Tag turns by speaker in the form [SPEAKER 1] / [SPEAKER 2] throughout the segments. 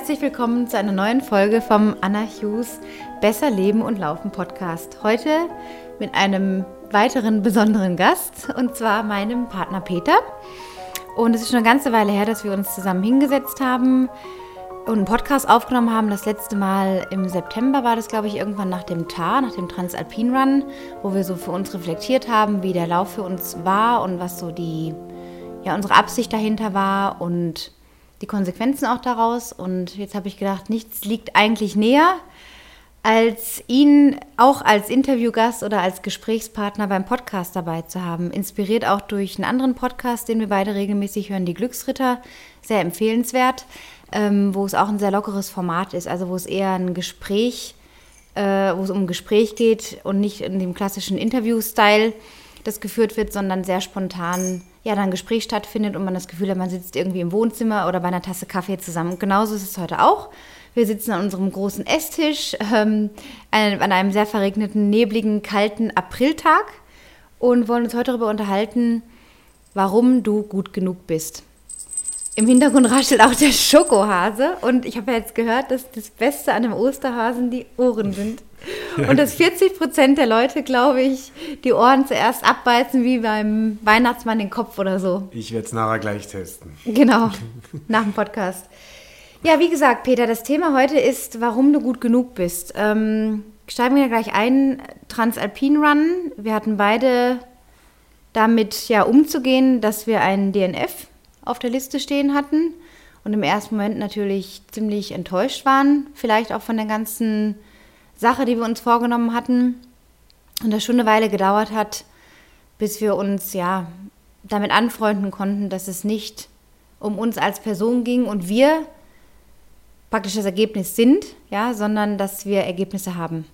[SPEAKER 1] Herzlich willkommen zu einer neuen Folge vom Anna Hughes Besser Leben und Laufen Podcast. Heute mit einem weiteren besonderen Gast und zwar meinem Partner Peter. Und es ist schon eine ganze Weile her, dass wir uns zusammen hingesetzt haben und einen Podcast aufgenommen haben. Das letzte Mal im September war das, glaube ich, irgendwann nach dem TAR, nach dem Transalpin Run, wo wir so für uns reflektiert haben, wie der Lauf für uns war und was so die, ja, unsere Absicht dahinter war und die Konsequenzen auch daraus. Und jetzt habe ich gedacht, nichts liegt eigentlich näher, als ihn auch als Interviewgast oder als Gesprächspartner beim Podcast dabei zu haben. Inspiriert auch durch einen anderen Podcast, den wir beide regelmäßig hören, die Glücksritter. Sehr empfehlenswert, ähm, wo es auch ein sehr lockeres Format ist, also wo es eher ein Gespräch, äh, wo es um ein Gespräch geht und nicht in dem klassischen Interview-Style das geführt wird, sondern sehr spontan ja, dann ein Gespräch stattfindet und man das Gefühl hat, man sitzt irgendwie im Wohnzimmer oder bei einer Tasse Kaffee zusammen. Und genauso ist es heute auch. Wir sitzen an unserem großen Esstisch ähm, an einem sehr verregneten, nebligen, kalten Apriltag und wollen uns heute darüber unterhalten, warum du gut genug bist. Im Hintergrund raschelt auch der Schokohase und ich habe ja jetzt gehört, dass das Beste an dem Osterhasen die Ohren sind. Und dass 40 Prozent der Leute, glaube ich, die Ohren zuerst abbeißen wie beim Weihnachtsmann den Kopf oder so.
[SPEAKER 2] Ich werde es nachher gleich testen.
[SPEAKER 1] Genau, nach dem Podcast. Ja, wie gesagt, Peter, das Thema heute ist, warum du gut genug bist. Ähm, steigen wir gleich ein, Transalpin Run. Wir hatten beide damit ja umzugehen, dass wir einen DNF auf der Liste stehen hatten und im ersten Moment natürlich ziemlich enttäuscht waren, vielleicht auch von der ganzen Sache, die wir uns vorgenommen hatten und das schon eine Weile gedauert hat, bis wir uns ja damit anfreunden konnten, dass es nicht um uns als Person ging und wir praktisch das Ergebnis sind, ja, sondern dass wir Ergebnisse haben.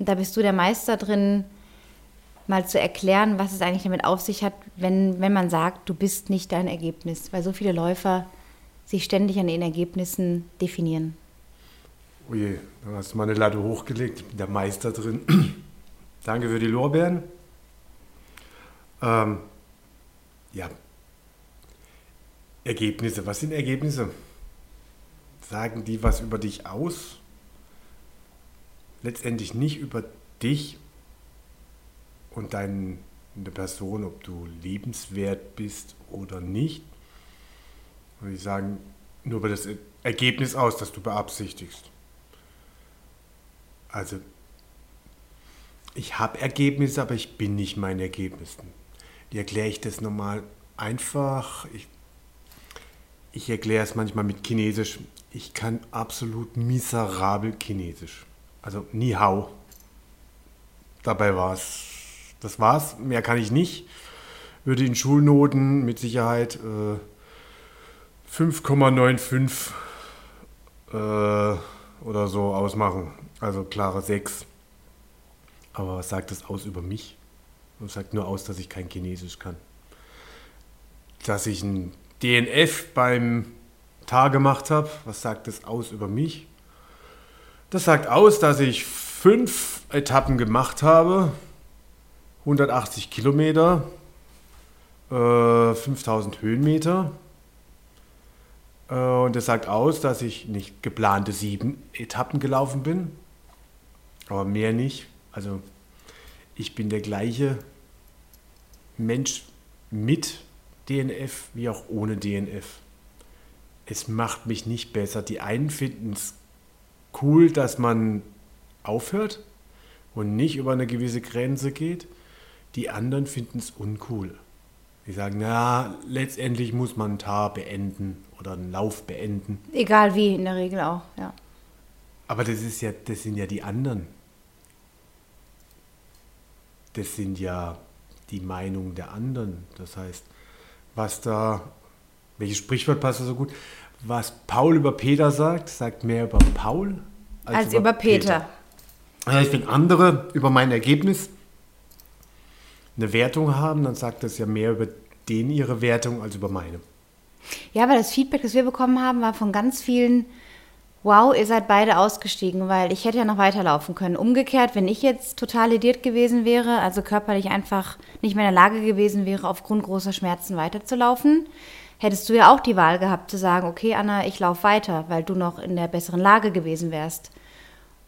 [SPEAKER 1] Und da bist du der Meister drin, mal zu erklären, was es eigentlich damit auf sich hat, wenn, wenn man sagt, du bist nicht dein Ergebnis, weil so viele Läufer sich ständig an den Ergebnissen definieren.
[SPEAKER 2] Oh je, da hast du mal eine Latte hochgelegt, ich bin der Meister drin. Danke für die Lorbeeren. Ähm, ja, Ergebnisse, was sind Ergebnisse? Sagen die was über dich aus? Letztendlich nicht über dich und deine Person, ob du liebenswert bist oder nicht. Und die sagen nur über das Ergebnis aus, das du beabsichtigst. Also, ich habe Ergebnisse, aber ich bin nicht mein Ergebnis. Wie erkläre ich das nochmal einfach? Ich, ich erkläre es manchmal mit Chinesisch. Ich kann absolut miserabel Chinesisch. Also, ni hao. Dabei war es das war's. Mehr kann ich nicht. Würde in Schulnoten mit Sicherheit äh, 5,95 äh, oder so ausmachen. Also klare 6. Aber was sagt das aus über mich? Das sagt nur aus, dass ich kein Chinesisch kann. Dass ich ein DNF beim Tag gemacht habe, was sagt das aus über mich? Das sagt aus, dass ich fünf Etappen gemacht habe, 180 Kilometer, äh, 5000 Höhenmeter. Äh, und das sagt aus, dass ich nicht geplante sieben Etappen gelaufen bin, aber mehr nicht. Also ich bin der gleiche Mensch mit DNF wie auch ohne DNF. Es macht mich nicht besser. Die einen finden es cool, dass man aufhört und nicht über eine gewisse Grenze geht. Die anderen finden es uncool. Die sagen, na, letztendlich muss man ein Tar beenden oder einen Lauf beenden.
[SPEAKER 1] Egal wie, in der Regel auch, ja.
[SPEAKER 2] Aber das ist ja, das sind ja die anderen. Das sind ja die Meinungen der anderen. Das heißt, was da, welches Sprichwort passt da so gut? Was Paul über Peter sagt, sagt mehr über Paul
[SPEAKER 1] als, als über, über Peter. Peter.
[SPEAKER 2] Das heißt, wenn andere über mein Ergebnis eine Wertung haben, dann sagt das ja mehr über den ihre Wertung als über meine.
[SPEAKER 1] Ja, weil das Feedback, das wir bekommen haben, war von ganz vielen, wow, ihr seid beide ausgestiegen, weil ich hätte ja noch weiterlaufen können. Umgekehrt, wenn ich jetzt total lediert gewesen wäre, also körperlich einfach nicht mehr in der Lage gewesen wäre, aufgrund großer Schmerzen weiterzulaufen, hättest du ja auch die Wahl gehabt zu sagen, okay, Anna, ich laufe weiter, weil du noch in der besseren Lage gewesen wärst.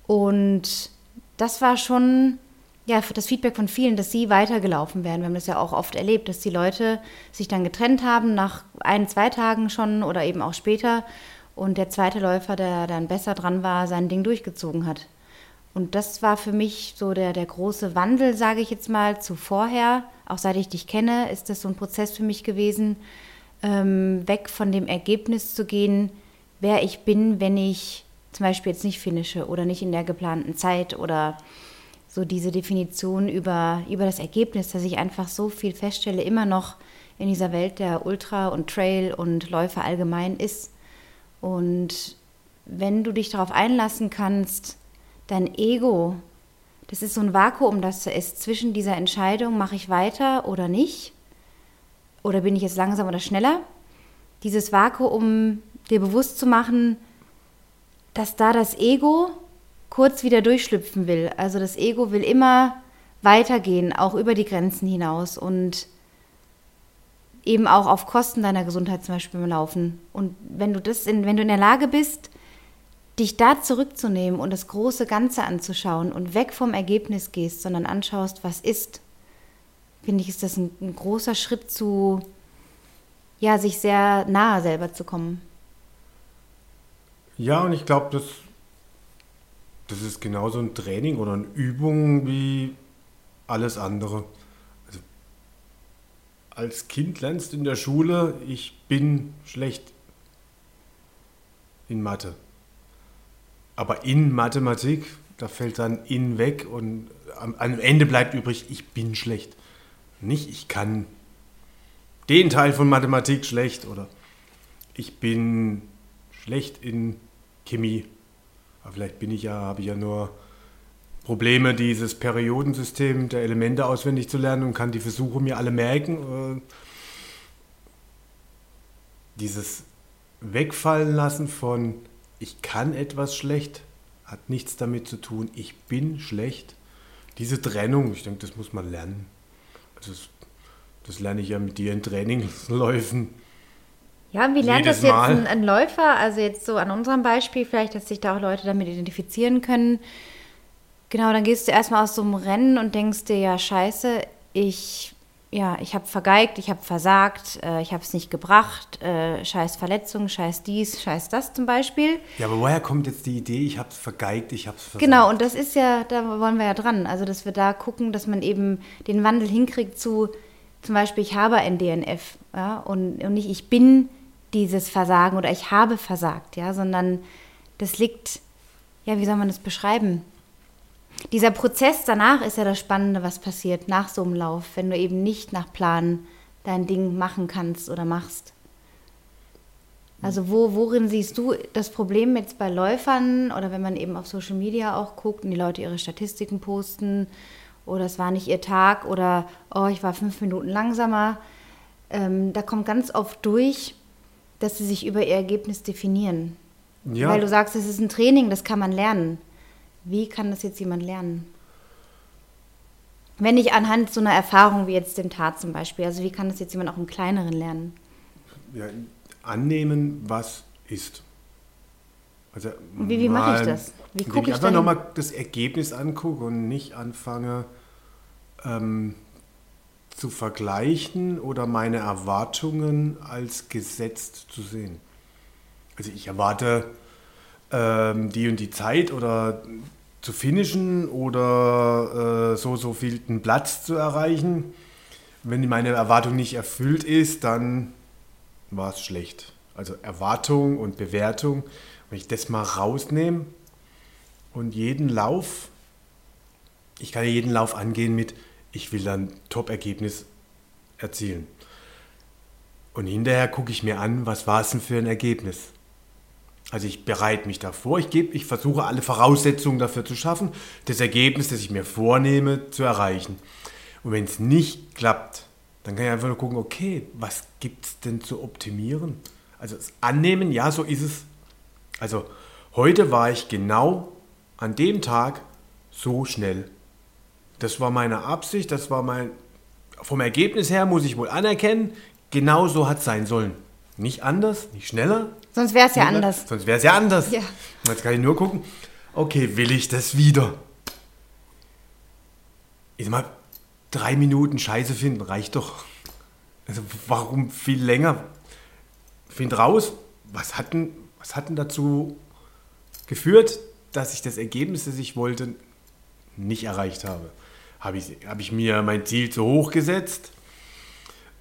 [SPEAKER 1] Und das war schon ja, das Feedback von vielen, dass sie weitergelaufen wären. Wir haben das ja auch oft erlebt, dass die Leute sich dann getrennt haben, nach ein, zwei Tagen schon oder eben auch später. Und der zweite Läufer, der dann besser dran war, sein Ding durchgezogen hat. Und das war für mich so der, der große Wandel, sage ich jetzt mal, zu vorher. Auch seit ich dich kenne, ist das so ein Prozess für mich gewesen, ähm, weg von dem Ergebnis zu gehen, wer ich bin, wenn ich zum Beispiel jetzt nicht finische oder nicht in der geplanten Zeit oder so diese Definition über, über das Ergebnis, dass ich einfach so viel feststelle, immer noch in dieser Welt der Ultra und Trail und Läufer allgemein ist. Und wenn du dich darauf einlassen kannst, dein Ego, das ist so ein Vakuum, das da ist zwischen dieser Entscheidung, mache ich weiter oder nicht, oder bin ich jetzt langsam oder schneller, dieses Vakuum dir bewusst zu machen, dass da das Ego kurz wieder durchschlüpfen will. Also das Ego will immer weitergehen, auch über die Grenzen hinaus. Und eben auch auf Kosten deiner Gesundheit zum Beispiel Laufen. Und wenn du das, in, wenn du in der Lage bist, dich da zurückzunehmen und das große Ganze anzuschauen und weg vom Ergebnis gehst, sondern anschaust, was ist, finde ich, ist das ein, ein großer Schritt zu, ja, sich sehr nahe selber zu kommen.
[SPEAKER 2] Ja, und ich glaube, das, das ist genauso ein Training oder eine Übung wie alles andere. Als Kind lernst in der Schule, ich bin schlecht in Mathe. Aber in Mathematik, da fällt dann in weg und am, am Ende bleibt übrig, ich bin schlecht. Nicht, ich kann den Teil von Mathematik schlecht oder ich bin schlecht in Chemie. Aber vielleicht bin ich ja, habe ich ja nur Probleme, dieses Periodensystem der Elemente auswendig zu lernen und kann die Versuche mir alle merken. Äh, dieses Wegfallen lassen von ich kann etwas schlecht, hat nichts damit zu tun, ich bin schlecht. Diese Trennung, ich denke, das muss man lernen. Also das, das lerne ich ja mit dir in Trainingsläufen.
[SPEAKER 1] Ja, wie lernt das jetzt ein, ein, Läufer? Also jetzt so an unserem Beispiel, vielleicht, dass sich da auch Leute damit identifizieren können. Genau, dann gehst du erstmal aus so einem Rennen und denkst dir, ja, scheiße, ich ja, ich habe vergeigt, ich habe versagt, äh, ich habe es nicht gebracht, äh, scheiß Verletzung, scheiß dies, scheiß das zum Beispiel.
[SPEAKER 2] Ja, aber woher kommt jetzt die Idee, ich habe es vergeigt, ich habe es versagt?
[SPEAKER 1] Genau, und das ist ja, da wollen wir ja dran, also dass wir da gucken, dass man eben den Wandel hinkriegt zu, zum Beispiel, ich habe ein DNF ja, und, und nicht, ich bin dieses Versagen oder ich habe versagt, ja, sondern das liegt, ja, wie soll man das beschreiben? Dieser Prozess danach ist ja das Spannende, was passiert nach so einem Lauf, wenn du eben nicht nach Plan dein Ding machen kannst oder machst. Also wo, worin siehst du das Problem jetzt bei Läufern oder wenn man eben auf Social Media auch guckt und die Leute ihre Statistiken posten oder es war nicht ihr Tag oder oh, ich war fünf Minuten langsamer. Ähm, da kommt ganz oft durch, dass sie sich über ihr Ergebnis definieren. Ja. Weil du sagst, es ist ein Training, das kann man lernen. Wie kann das jetzt jemand lernen? Wenn nicht anhand so einer Erfahrung wie jetzt dem Tat zum Beispiel. Also wie kann das jetzt jemand auch im Kleineren lernen?
[SPEAKER 2] Ja, annehmen, was ist.
[SPEAKER 1] Also wie, wie mache ich das? Wie
[SPEAKER 2] gucke ich, ich einfach nochmal das Ergebnis angucke und nicht anfange ähm, zu vergleichen oder meine Erwartungen als gesetzt zu sehen. Also ich erwarte ähm, die und die Zeit oder zu finishen oder äh, so so viel einen Platz zu erreichen. Wenn meine Erwartung nicht erfüllt ist, dann war es schlecht. Also Erwartung und Bewertung. Wenn ich das mal rausnehme und jeden Lauf, ich kann ja jeden Lauf angehen mit, ich will dann Top-Ergebnis erzielen. Und hinterher gucke ich mir an, was war es denn für ein Ergebnis? Also ich bereite mich davor, ich, gebe, ich versuche alle Voraussetzungen dafür zu schaffen, das Ergebnis, das ich mir vornehme, zu erreichen. Und wenn es nicht klappt, dann kann ich einfach nur gucken, okay, was gibt es denn zu optimieren? Also das Annehmen, ja, so ist es. Also heute war ich genau an dem Tag so schnell. Das war meine Absicht, das war mein, vom Ergebnis her muss ich wohl anerkennen, genau so hat es sein sollen. Nicht anders, nicht schneller.
[SPEAKER 1] Sonst wäre es ja anders.
[SPEAKER 2] Sonst wäre es ja anders.
[SPEAKER 1] Ja.
[SPEAKER 2] Jetzt kann ich nur gucken, okay, will ich das wieder? Ich sag mal, drei Minuten Scheiße finden reicht doch. Also warum viel länger? Find raus, was hat denn, was hat denn dazu geführt, dass ich das Ergebnis, das ich wollte, nicht erreicht habe? Habe ich, habe ich mir mein Ziel zu hoch gesetzt?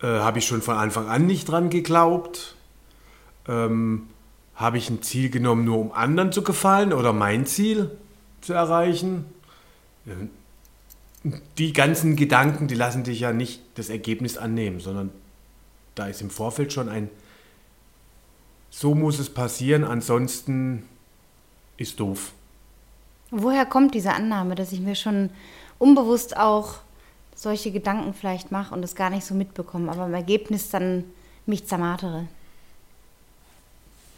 [SPEAKER 2] Äh, habe ich schon von Anfang an nicht dran geglaubt? Ähm, habe ich ein Ziel genommen, nur um anderen zu gefallen oder mein Ziel zu erreichen? Ähm, Die ganzen Gedanken, die lassen dich ja nicht das Ergebnis annehmen, sondern da ist im Vorfeld schon ein, so muss es passieren, ansonsten ist doof.
[SPEAKER 1] Woher kommt diese Annahme, dass ich mir schon unbewusst auch solche Gedanken vielleicht mache und es gar nicht so mitbekomme, aber im Ergebnis dann mich zermartere?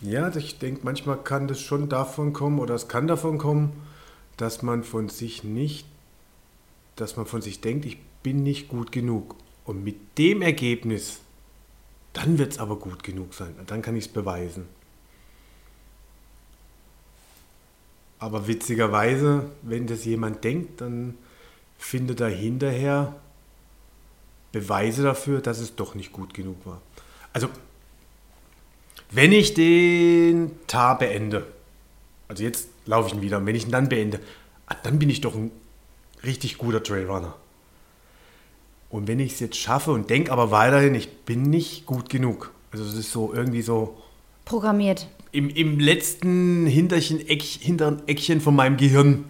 [SPEAKER 2] Ja, ich denke, manchmal kann das schon davon kommen oder es kann davon kommen, dass man von sich nicht, dass man von sich denkt, ich bin nicht gut genug. Und mit dem Ergebnis, dann wird es aber gut genug sein. Dann kann ich es beweisen. Aber witzigerweise, wenn das jemand denkt, dann findet er hinterher Beweise dafür, dass es doch nicht gut genug war. Also, wenn ich den Tar beende, also jetzt laufe ich ihn wieder, und wenn ich ihn dann beende, ah, dann bin ich doch ein richtig guter Trailrunner. Und wenn ich es jetzt schaffe und denke aber weiterhin, ich bin nicht gut genug. Also es ist so irgendwie so
[SPEAKER 1] Programmiert.
[SPEAKER 2] im, im letzten Hinterchen, Eck, hinteren Eckchen von meinem Gehirn,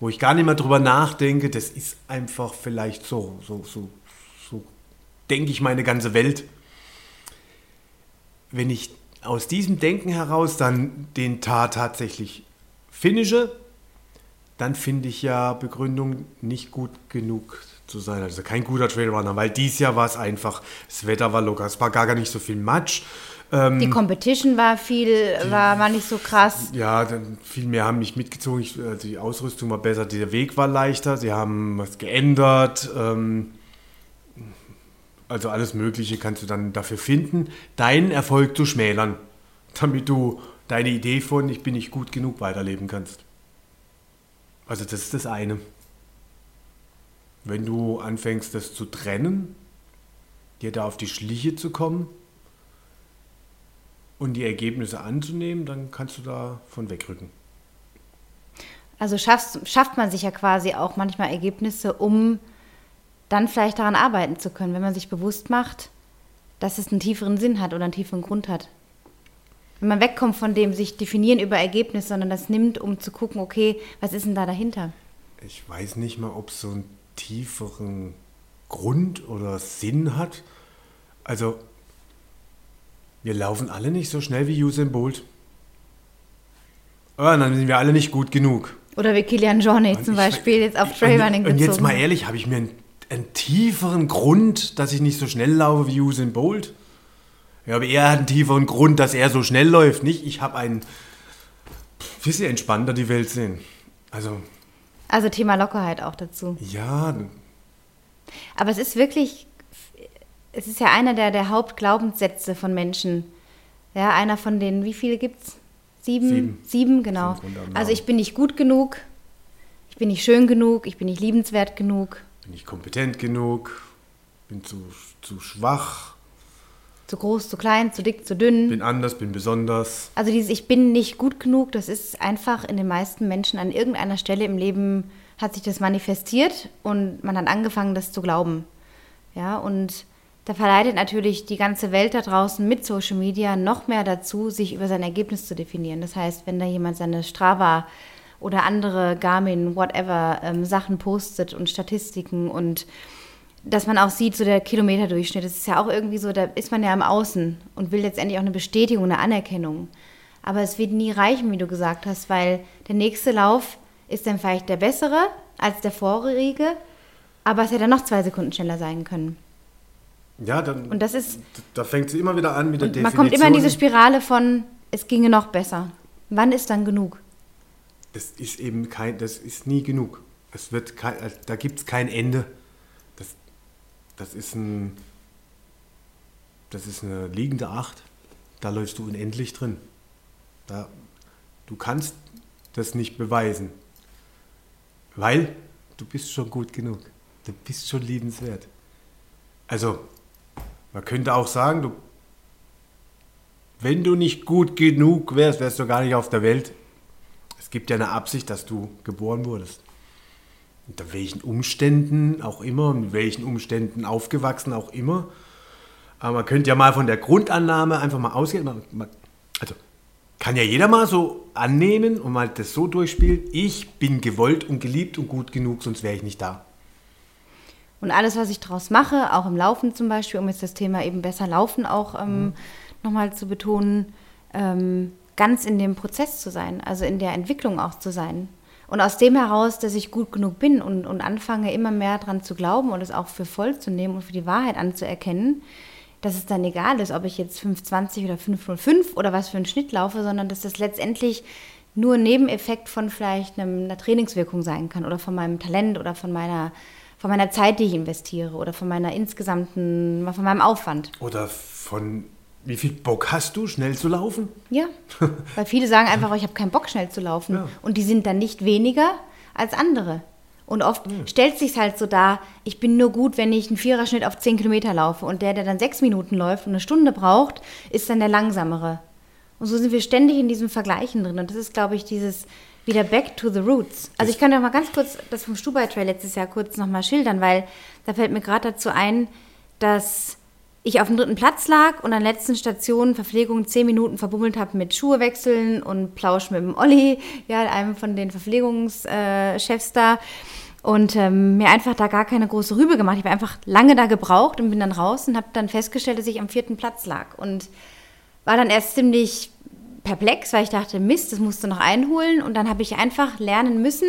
[SPEAKER 2] wo ich gar nicht mehr drüber nachdenke, das ist einfach vielleicht so, so, so, so denke ich meine ganze Welt. Wenn ich aus diesem Denken heraus dann den Tat tatsächlich finische, dann finde ich ja Begründung nicht gut genug zu sein. Also kein guter Trailrunner, weil dies Jahr war es einfach, das Wetter war locker, es war gar nicht so viel Matsch. Ähm,
[SPEAKER 1] Die Competition war viel, war, war nicht so krass.
[SPEAKER 2] ja, viel mehr haben mich mitgezogen. Ich, äh, die Ausrüstung war besser, der Weg war leichter. Sie haben was geändert. Ähm, also alles Mögliche kannst du dann dafür finden, deinen Erfolg zu schmälern, damit du deine Idee von ich bin nicht gut genug weiterleben kannst. Also das ist das eine. Wenn du anfängst, das zu trennen, dir da auf die Schliche zu kommen und die Ergebnisse anzunehmen, dann kannst du davon wegrücken.
[SPEAKER 1] Also schaffst, schafft man sich ja quasi auch manchmal Ergebnisse, um dann vielleicht daran arbeiten zu können, wenn man sich bewusst macht, dass es einen tieferen Sinn hat oder einen tieferen Grund hat. Wenn man wegkommt von dem sich definieren über Ergebnisse, sondern das nimmt, um zu gucken, okay, was ist denn da dahinter?
[SPEAKER 2] Ich weiß nicht mal, ob es so einen tieferen Grund oder Sinn hat. Also, wir laufen alle nicht so schnell wie Usain Bolt. Aber dann sind wir alle nicht gut genug.
[SPEAKER 1] Oder wie Kilian Jornet zum
[SPEAKER 2] ich-
[SPEAKER 1] Beispiel jetzt auf Trailrunning
[SPEAKER 2] Und, und jetzt mal ehrlich, habe ich mir einen, einen tieferen Grund, dass ich nicht so schnell laufe wie Usain Bolt? Ja, aber er hat einen tieferen Grund, dass er so schnell läuft, nicht? Ich habe einen bisschen entspannter die Welt sehen. Also,
[SPEAKER 1] Also Thema Lockerheit auch dazu.
[SPEAKER 2] ja,
[SPEAKER 1] Aber es ist wirklich, es ist ja einer der, der Hauptglaubenssätze von Menschen. Ja, einer von den, wie viele gibt's? Sieben?
[SPEAKER 2] Sieben.
[SPEAKER 1] Sieben, genau. Also ich bin nicht gut genug, ich bin nicht schön genug, ich bin nicht liebenswert genug,
[SPEAKER 2] bin ich kompetent genug, bin zu, zu schwach,
[SPEAKER 1] zu groß, zu klein, zu dick, zu dünn.
[SPEAKER 2] bin anders, bin besonders.
[SPEAKER 1] Also dieses Ich bin nicht gut genug, das ist einfach in den meisten Menschen an irgendeiner Stelle im Leben hat sich das manifestiert und man hat angefangen, das zu glauben. Ja, und da verleitet natürlich die ganze Welt da draußen mit Social Media noch mehr dazu, sich über sein Ergebnis zu definieren. Das heißt, wenn da jemand seine Strava oder andere Garmin, whatever, ähm, Sachen postet und Statistiken und dass man auch sieht, so der Kilometerdurchschnitt, das ist ja auch irgendwie so, da ist man ja im Außen und will letztendlich auch eine Bestätigung, eine Anerkennung. Aber es wird nie reichen, wie du gesagt hast, weil der nächste Lauf ist dann vielleicht der bessere als der vorherige, aber es hätte dann noch zwei Sekunden schneller sein können.
[SPEAKER 2] Ja, dann,
[SPEAKER 1] Und das ist,
[SPEAKER 2] da fängt sie immer wieder an mit der
[SPEAKER 1] und man
[SPEAKER 2] Definition.
[SPEAKER 1] kommt immer in diese Spirale von, es ginge noch besser. Wann ist dann genug?
[SPEAKER 2] Das ist eben kein, das ist nie genug. Es wird kein, da gibt es kein Ende. Das, das ist ein, das ist eine liegende Acht. da läufst du unendlich drin. Da, du kannst das nicht beweisen. Weil du bist schon gut genug. Du bist schon liebenswert. Also, man könnte auch sagen, du, wenn du nicht gut genug wärst, wärst du gar nicht auf der Welt. Gibt ja eine Absicht, dass du geboren wurdest. Unter welchen Umständen auch immer, mit welchen Umständen aufgewachsen auch immer. Aber man könnte ja mal von der Grundannahme einfach mal ausgehen. Also kann ja jeder mal so annehmen und mal das so durchspielen. Ich bin gewollt und geliebt und gut genug, sonst wäre ich nicht da.
[SPEAKER 1] Und alles, was ich daraus mache, auch im Laufen zum Beispiel, um jetzt das Thema eben besser Laufen auch ähm, mhm. nochmal zu betonen, ähm, ganz in dem Prozess zu sein, also in der Entwicklung auch zu sein. Und aus dem heraus, dass ich gut genug bin und, und anfange, immer mehr daran zu glauben und es auch für voll zu nehmen und für die Wahrheit anzuerkennen, dass es dann egal ist, ob ich jetzt 520 oder 505 oder was für einen Schnitt laufe, sondern dass das letztendlich nur ein Nebeneffekt von vielleicht einem, einer Trainingswirkung sein kann oder von meinem Talent oder von meiner von meiner Zeit, die ich investiere oder von meiner insgesamten, von meinem Aufwand.
[SPEAKER 2] Oder von wie viel Bock hast du, schnell zu laufen?
[SPEAKER 1] Ja, weil viele sagen einfach, ich habe keinen Bock, schnell zu laufen. Ja. Und die sind dann nicht weniger als andere. Und oft mhm. stellt sich halt so dar, ich bin nur gut, wenn ich einen Viererschnitt auf zehn Kilometer laufe. Und der, der dann sechs Minuten läuft und eine Stunde braucht, ist dann der langsamere. Und so sind wir ständig in diesem Vergleichen drin. Und das ist, glaube ich, dieses, wieder back to the roots. Also ich kann ja mal ganz kurz das vom Stubai Trail letztes Jahr kurz nochmal schildern, weil da fällt mir gerade dazu ein, dass ich auf dem dritten Platz lag und an der letzten Station Verpflegung zehn Minuten verbummelt habe mit Schuhe wechseln und Plausch mit dem Olli, ja, einem von den Verpflegungschefs da. Und ähm, mir einfach da gar keine große Rübe gemacht. Ich habe einfach lange da gebraucht und bin dann raus und habe dann festgestellt, dass ich am vierten Platz lag. Und war dann erst ziemlich perplex, weil ich dachte, Mist, das musst du noch einholen. Und dann habe ich einfach lernen müssen,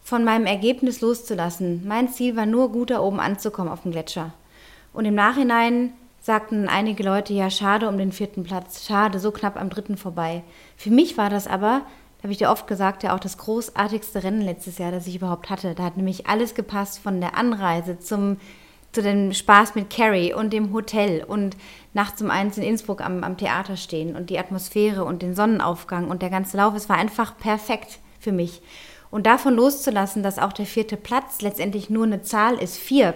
[SPEAKER 1] von meinem Ergebnis loszulassen. Mein Ziel war nur, gut da oben anzukommen auf dem Gletscher. Und im Nachhinein sagten einige Leute, ja, schade um den vierten Platz, schade, so knapp am dritten vorbei. Für mich war das aber, habe ich dir oft gesagt, ja auch das großartigste Rennen letztes Jahr, das ich überhaupt hatte. Da hat nämlich alles gepasst von der Anreise zum zu dem Spaß mit Carrie und dem Hotel und nachts um eins in Innsbruck am, am Theater stehen und die Atmosphäre und den Sonnenaufgang und der ganze Lauf, es war einfach perfekt für mich. Und davon loszulassen, dass auch der vierte Platz letztendlich nur eine Zahl ist, vier,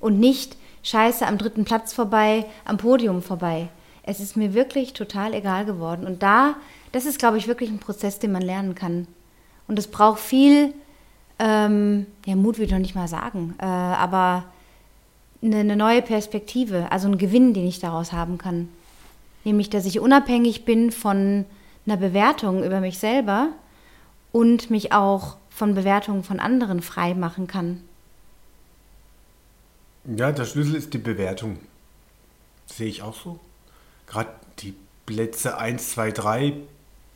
[SPEAKER 1] und nicht scheiße am dritten Platz vorbei, am Podium vorbei. Es ist mir wirklich total egal geworden. Und da, das ist, glaube ich, wirklich ein Prozess, den man lernen kann. Und es braucht viel, ähm, ja, Mut würde ich noch nicht mal sagen, äh, aber eine, eine neue Perspektive, also einen Gewinn, den ich daraus haben kann. Nämlich, dass ich unabhängig bin von einer Bewertung über mich selber und mich auch von Bewertungen von anderen frei machen kann.
[SPEAKER 2] Ja, der Schlüssel ist die Bewertung. sehe ich auch so. Gerade die Plätze 1, 2, 3,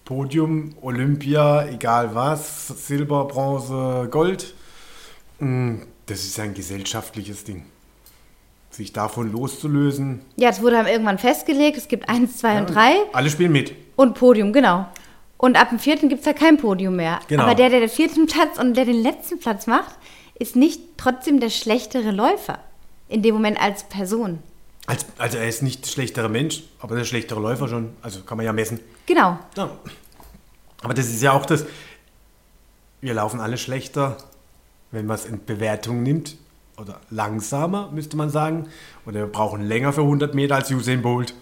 [SPEAKER 2] Podium, Olympia, egal was, Silber, Bronze, Gold. Mm, das ist ein gesellschaftliches Ding sich davon loszulösen.
[SPEAKER 1] Ja, es wurde dann irgendwann festgelegt, es gibt eins, zwei ja, und drei.
[SPEAKER 2] Alle spielen mit.
[SPEAKER 1] Und Podium, genau. Und ab dem vierten gibt es ja kein Podium mehr. Genau. Aber der, der den vierten Platz und der den letzten Platz macht, ist nicht trotzdem der schlechtere Läufer. In dem Moment als Person.
[SPEAKER 2] Als, also er ist nicht der schlechtere Mensch, aber der schlechtere Läufer schon. Also kann man ja messen.
[SPEAKER 1] Genau.
[SPEAKER 2] Ja. Aber das ist ja auch das, wir laufen alle schlechter, wenn man es in Bewertung nimmt, oder langsamer, müsste man sagen. Oder wir brauchen länger für 100 Meter als Usain Bolt.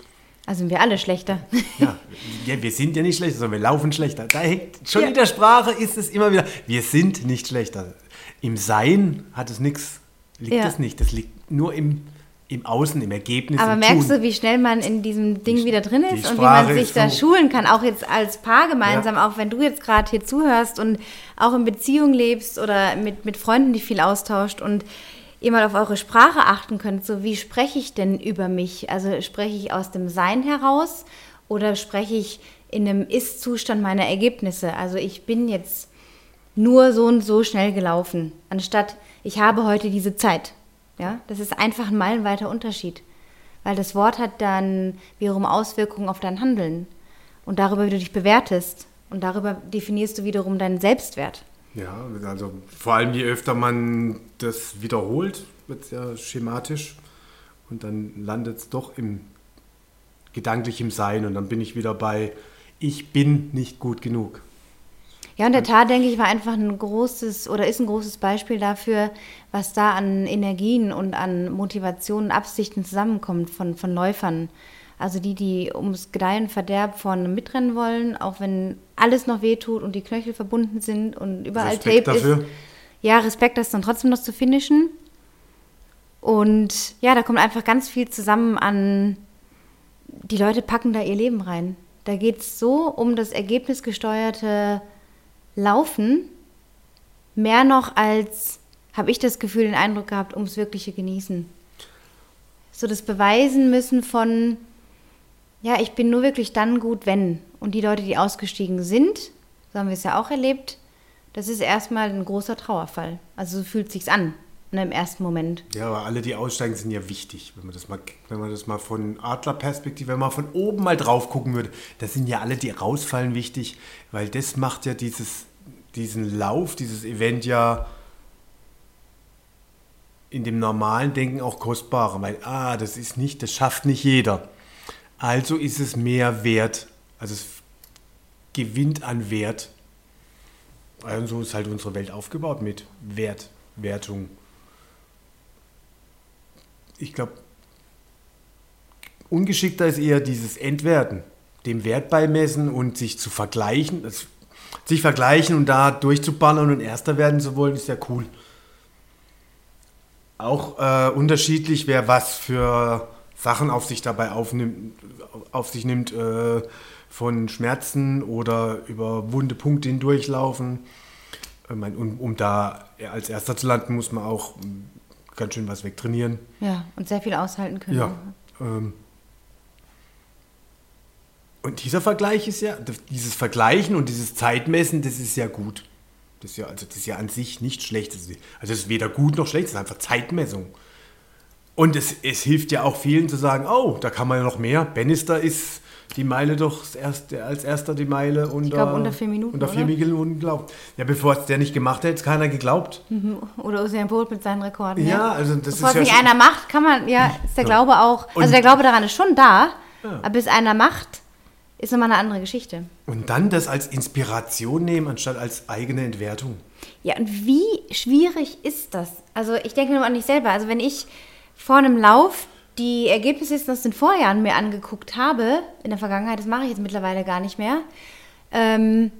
[SPEAKER 1] Also sind wir alle schlechter.
[SPEAKER 2] Ja, ja wir sind ja nicht schlechter, sondern wir laufen schlechter. Da hängt, schon ja. in der Sprache ist es immer wieder, wir sind nicht schlechter. Im Sein hat es nichts, liegt ja. es nicht. Das liegt nur im, im Außen, im Ergebnis.
[SPEAKER 1] Aber
[SPEAKER 2] im
[SPEAKER 1] merkst Tun. du, wie schnell man in diesem Ding die, wieder drin ist und wie man sich da so schulen kann, auch jetzt als Paar gemeinsam, ja. auch wenn du jetzt gerade hier zuhörst und auch in Beziehung lebst oder mit, mit Freunden, die viel austauscht und ihr mal auf eure Sprache achten könnt. So, wie spreche ich denn über mich? Also spreche ich aus dem Sein heraus oder spreche ich in einem Ist-Zustand meiner Ergebnisse? Also ich bin jetzt nur so und so schnell gelaufen, anstatt ich habe heute diese Zeit. Ja, das ist einfach ein meilenweiter Unterschied. Weil das Wort hat dann wiederum Auswirkungen auf dein Handeln und darüber, wie du dich bewertest. Und darüber definierst du wiederum deinen Selbstwert.
[SPEAKER 2] Ja, also vor allem je öfter man das wiederholt, wird es ja schematisch und dann landet es doch im gedanklichem Sein und dann bin ich wieder bei, ich bin nicht gut genug.
[SPEAKER 1] Ja, und der Tat, denke ich, war einfach ein großes oder ist ein großes Beispiel dafür, was da an Energien und an Motivationen, Absichten zusammenkommt von, von Läufern. Also die, die ums Gedeihen Verderb vorne mitrennen wollen, auch wenn alles noch wehtut und die Knöchel verbunden sind und überall
[SPEAKER 2] Respekt
[SPEAKER 1] Tape
[SPEAKER 2] dafür.
[SPEAKER 1] ist. Ja, Respekt, das dann trotzdem noch zu finishen. Und ja, da kommt einfach ganz viel zusammen an, die Leute packen da ihr Leben rein. Da geht es so um das ergebnisgesteuerte Laufen, mehr noch als, habe ich das Gefühl, den Eindruck gehabt, ums wirkliche Genießen. So das Beweisen müssen von, ja, ich bin nur wirklich dann gut, wenn. Und die Leute, die ausgestiegen sind, so haben wir es ja auch erlebt, das ist erstmal ein großer Trauerfall. Also so fühlt sich's an, ne, im ersten Moment.
[SPEAKER 2] Ja, aber alle, die aussteigen, sind ja wichtig. Wenn man das mal, wenn man das mal von Adlerperspektive, wenn man von oben mal drauf gucken würde, da sind ja alle, die rausfallen, wichtig, weil das macht ja dieses, diesen Lauf, dieses Event ja in dem normalen Denken auch kostbarer, weil, ah, das ist nicht, das schafft nicht jeder. Also ist es mehr wert, also es gewinnt an Wert. Und so ist halt unsere Welt aufgebaut mit Wert, Wertung. Ich glaube, ungeschickter ist eher dieses Entwerten, dem Wert beimessen und sich zu vergleichen. Das, sich vergleichen und da durchzuballern und Erster werden zu wollen, ist ja cool. Auch äh, unterschiedlich, wer was für Sachen auf sich dabei aufnimmt, auf sich nimmt, äh, von Schmerzen oder über wunde Punkte hindurchlaufen. Ich mein, um, um da als Erster zu landen, muss man auch ganz schön was wegtrainieren.
[SPEAKER 1] Ja, und sehr viel aushalten können.
[SPEAKER 2] Ja. Ähm, und dieser Vergleich ist ja, dieses Vergleichen und dieses Zeitmessen, das ist ja gut. Das ist ja, also das ist ja an sich nicht schlecht. Also es ist weder gut noch schlecht, es ist einfach Zeitmessung. Und es, es hilft ja auch vielen zu sagen, oh, da kann man ja noch mehr. Bannister ist die Meile doch das erste, als erster die Meile unter,
[SPEAKER 1] glaub, unter vier Minuten,
[SPEAKER 2] Unter vier? Minuten glaubt. Ja, bevor es der nicht gemacht hätte, hätte es keiner geglaubt.
[SPEAKER 1] Mhm. Oder Usain Bolt mit seinen Rekorden.
[SPEAKER 2] Ja, also das
[SPEAKER 1] Bevor
[SPEAKER 2] ist
[SPEAKER 1] es
[SPEAKER 2] ja
[SPEAKER 1] nicht
[SPEAKER 2] schon-
[SPEAKER 1] einer macht, kann man, ja, ist der
[SPEAKER 2] Ja.
[SPEAKER 1] Glaube auch,
[SPEAKER 2] Und-
[SPEAKER 1] also der Glaube daran ist schon da,
[SPEAKER 2] Ja.
[SPEAKER 1] aber bis einer macht, ist nochmal eine andere Geschichte.
[SPEAKER 2] Und dann das als Inspiration nehmen, anstatt als eigene Entwertung.
[SPEAKER 1] Ja, und wie schwierig ist das? Also ich denke nur an mich selber. Also wenn ich vor einem Lauf die Ergebnisse jetzt aus den Vorjahren mir angeguckt habe, in der Vergangenheit, das mache ich jetzt mittlerweile gar nicht mehr, ähm,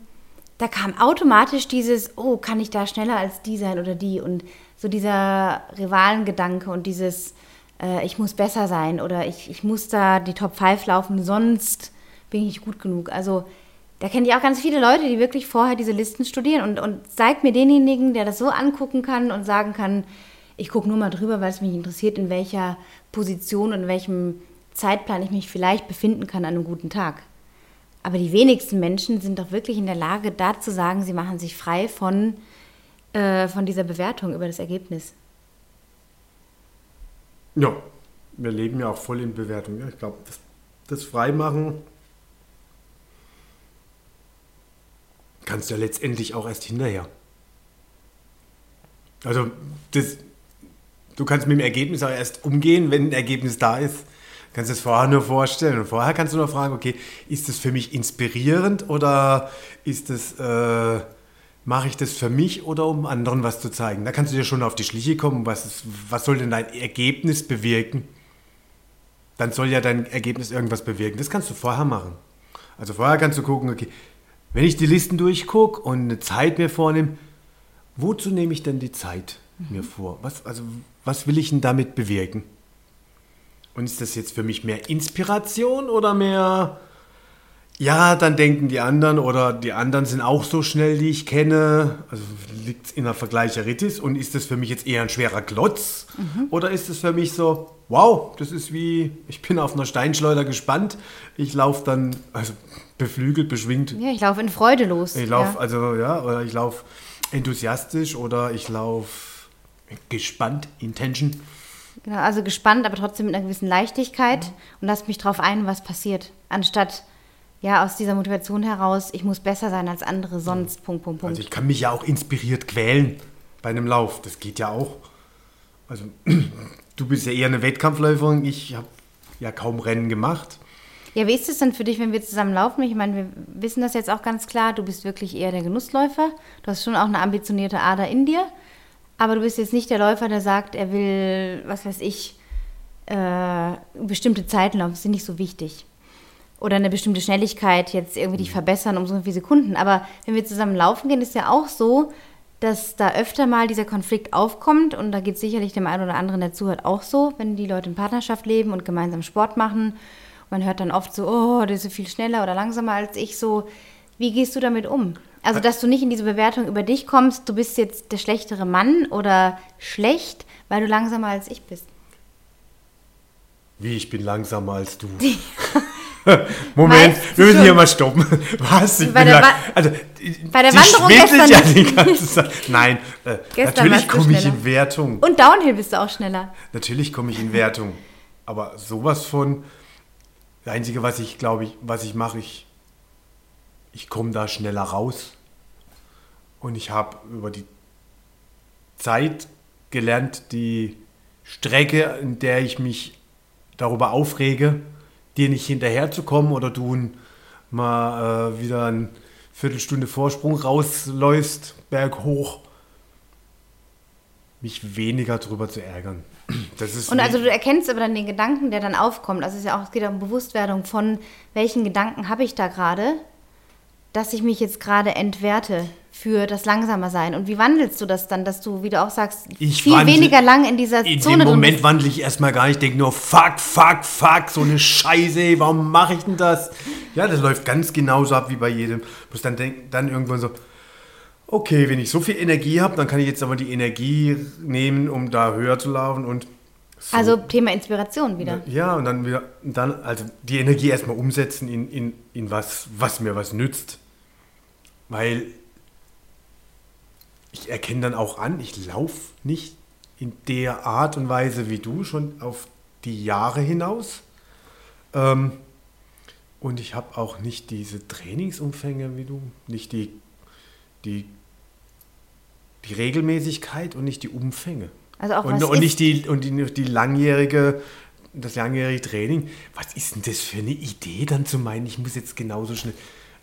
[SPEAKER 1] da kam automatisch dieses, oh, kann ich da schneller als die sein oder die? Und so dieser Rivalengedanke und dieses, äh, ich muss besser sein oder ich, ich muss da die Top 5 laufen, sonst bin ich nicht gut genug. Also da kenne ich auch ganz viele Leute, die wirklich vorher diese Listen studieren und, und zeigt mir denjenigen, der das so angucken kann und sagen kann, ich gucke nur mal drüber, weil es mich interessiert, in welcher Position und in welchem Zeitplan ich mich vielleicht befinden kann an einem guten Tag. Aber die wenigsten Menschen sind doch wirklich in der Lage, da zu sagen, sie machen sich frei von, äh, von dieser Bewertung über das Ergebnis.
[SPEAKER 2] Ja, wir leben ja auch voll in Bewertung. Ja, ich glaube, das, das Freimachen kannst du ja letztendlich auch erst hinterher. Also, das, du kannst mit dem Ergebnis auch erst umgehen, wenn ein Ergebnis da ist. Du kannst es vorher nur vorstellen. Und vorher kannst du nur fragen, okay, ist das für mich inspirierend oder ist das, äh, mache ich das für mich oder um anderen was zu zeigen? Da kannst du dir schon auf die Schliche kommen, was, ist, was soll denn dein Ergebnis bewirken? Dann soll ja dein Ergebnis irgendwas bewirken. Das kannst du vorher machen. Also vorher kannst du gucken, okay, wenn ich die Listen durchgucke und eine Zeit mir vornehme, wozu nehme ich denn die Zeit mir vor? Was, also, was will ich denn damit bewirken? Und ist das jetzt für mich mehr Inspiration oder mehr, ja, dann denken die anderen oder die anderen sind auch so schnell, die ich kenne. Also liegt es in der Vergleicheritis und ist das für mich jetzt eher ein schwerer Klotz? Oder ist es für mich so, wow, das ist wie, ich bin auf einer Steinschleuder gespannt, ich laufe dann, also beflügelt, beschwingt
[SPEAKER 1] Ja, ich laufe in Freude los.
[SPEAKER 2] ich laufe,
[SPEAKER 1] ja.
[SPEAKER 2] also ja, oder ich laufe enthusiastisch oder ich laufe gespannt, Intention.
[SPEAKER 1] Genau, also gespannt, aber trotzdem mit einer gewissen Leichtigkeit und lasst mich drauf ein, was passiert. Anstatt ja aus dieser Motivation heraus, ich muss besser sein als andere, sonst Punkt, Punkt, Punkt.
[SPEAKER 2] Also ich kann mich ja auch inspiriert quälen bei einem Lauf. Das geht ja auch. Also du bist ja eher eine Wettkampfläuferin. Ich habe ja kaum Rennen gemacht.
[SPEAKER 1] Ja, wie ist es denn für dich, wenn wir zusammen laufen? Ich meine, wir wissen das jetzt auch ganz klar. Du bist wirklich eher der Genussläufer. Du hast schon auch eine ambitionierte Ader in dir. Aber du bist jetzt nicht der Läufer, der sagt, er will, was weiß ich, äh, bestimmte Zeiten laufen. Ist nicht so wichtig. Oder eine bestimmte Schnelligkeit jetzt irgendwie dich verbessern um so viele Sekunden. Aber wenn wir zusammen laufen gehen, ist ja auch so, dass da öfter mal dieser Konflikt aufkommt. Und da geht es sicherlich dem einen oder anderen, der zuhört, auch so, wenn die Leute in Partnerschaft leben und gemeinsam Sport machen man hört dann oft so, oh, der ist so viel schneller oder langsamer als ich. So, wie gehst du damit um? Also, dass du nicht in diese Bewertung über dich kommst, du bist jetzt der schlechtere Mann oder schlecht, weil du langsamer als ich bist.
[SPEAKER 2] Wie, ich bin langsamer als du? Moment, wir müssen hier mal stoppen. Was? Ich
[SPEAKER 1] bei, der lang, also, bei der Wanderung gestern
[SPEAKER 2] ja die ganze Zeit. Nein, äh, natürlich komme ich in Wertung.
[SPEAKER 1] Und Downhill bist du auch schneller.
[SPEAKER 2] Natürlich komme ich in Wertung. Aber sowas von, das Einzige, was ich glaube ich, was ich mache, ich, ich komme da schneller raus. Und ich habe über die Zeit gelernt, die Strecke, in der ich mich darüber aufrege, dir nicht hinterherzukommen oder du mal äh, wieder eine Viertelstunde Vorsprung rausläufst, berghoch, mich weniger darüber zu ärgern
[SPEAKER 1] und also du erkennst aber dann den Gedanken, der dann aufkommt. Also es ist ja auch, es geht um Bewusstwerdung von, welchen Gedanken habe ich da gerade, dass ich mich jetzt gerade entwerte für das langsamer sein. Und wie wandelst du das dann, dass du, wie du auch sagst,
[SPEAKER 2] ich
[SPEAKER 1] viel wandle, weniger lang in dieser
[SPEAKER 2] in
[SPEAKER 1] Zone
[SPEAKER 2] In dem Moment wandle ich erstmal gar nicht, denke nur, fuck, fuck, fuck, so eine Scheiße, warum mache ich denn das? Ja, das läuft ganz genauso ab wie bei jedem. Bis dann, denk, dann irgendwann so, okay, wenn ich so viel Energie habe, dann kann ich jetzt aber die Energie nehmen, um da höher zu laufen und
[SPEAKER 1] so. Also Thema Inspiration wieder.
[SPEAKER 2] Ja, und dann wieder, dann also die Energie erstmal umsetzen in, in, in was, was mir was nützt. Weil ich erkenne dann auch an, ich laufe nicht in der Art und Weise wie du schon auf die Jahre hinaus. Ähm, und ich habe auch nicht diese Trainingsumfänge wie du, nicht die, die die Regelmäßigkeit und nicht die Umfänge.
[SPEAKER 1] Also auch
[SPEAKER 2] und, und nicht die und die, die langjährige das langjährige Training. Was ist denn das für eine Idee, dann zu meinen, ich muss jetzt genauso schnell.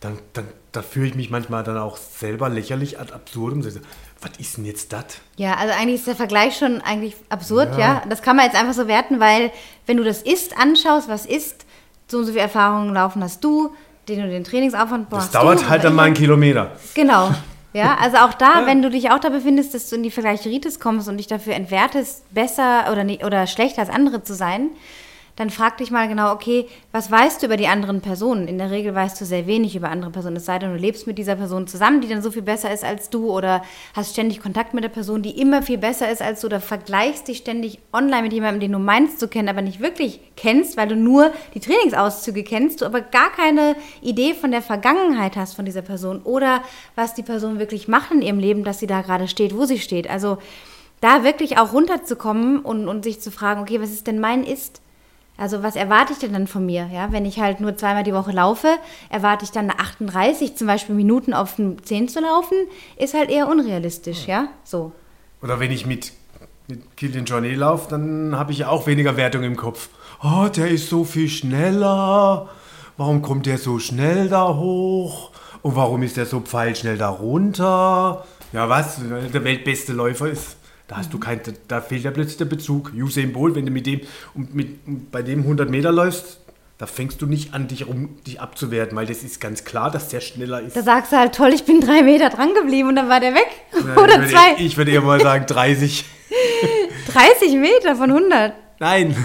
[SPEAKER 2] Dann, dann, da fühle ich mich manchmal dann auch selber lächerlich ad absurdum. Was ist denn jetzt das?
[SPEAKER 1] Ja, also eigentlich ist der Vergleich schon eigentlich absurd, ja. ja. Das kann man jetzt einfach so werten, weil wenn du das Ist anschaust, was ist, so und so viele Erfahrungen laufen hast du, den du den Trainingsaufwand
[SPEAKER 2] brauchst. Das dauert
[SPEAKER 1] du,
[SPEAKER 2] halt dann mal einen Kilometer.
[SPEAKER 1] Genau. Ja, also auch da, ja. wenn du dich auch da befindest, dass du in die Vergleicheritis kommst und dich dafür entwertest, besser oder, nicht, oder schlechter als andere zu sein, dann frag dich mal genau, okay, was weißt du über die anderen Personen? In der Regel weißt du sehr wenig über andere Personen, es sei denn, du lebst mit dieser Person zusammen, die dann so viel besser ist als du oder hast ständig Kontakt mit der Person, die immer viel besser ist als du oder vergleichst dich ständig online mit jemandem, den du meinst zu kennen, aber nicht wirklich kennst, weil du nur die Trainingsauszüge kennst, du aber gar keine Idee von der Vergangenheit hast von dieser Person oder was die Person wirklich macht in ihrem Leben, dass sie da gerade steht, wo sie steht. Also da wirklich auch runterzukommen und, und sich zu fragen, okay, was ist denn mein Ist? Also was erwarte ich denn dann von mir? Ja, wenn ich halt nur zweimal die Woche laufe, erwarte ich dann 38 zum Beispiel Minuten auf dem 10 zu laufen, ist halt eher unrealistisch, ja, so.
[SPEAKER 2] Oder wenn ich mit, mit Kilian Journey laufe, dann habe ich ja auch weniger Wertung im Kopf. Oh, der ist so viel schneller. Warum kommt der so schnell da hoch? Und warum ist der so pfeilschnell da runter? Ja, was? Der weltbeste Läufer ist. Da hast du kein, da fehlt ja plötzlich der Bezug. Usain Bolt, wenn du mit dem und mit, bei dem 100 Meter läufst, da fängst du nicht an, dich, um, dich abzuwerten, weil das ist ganz klar, dass der schneller ist.
[SPEAKER 1] Da sagst du halt, toll, ich bin drei Meter dran geblieben und dann war der weg.
[SPEAKER 2] Ja, Oder ich zwei. ich würde eher mal sagen 30.
[SPEAKER 1] 30 Meter von 100?
[SPEAKER 2] Nein.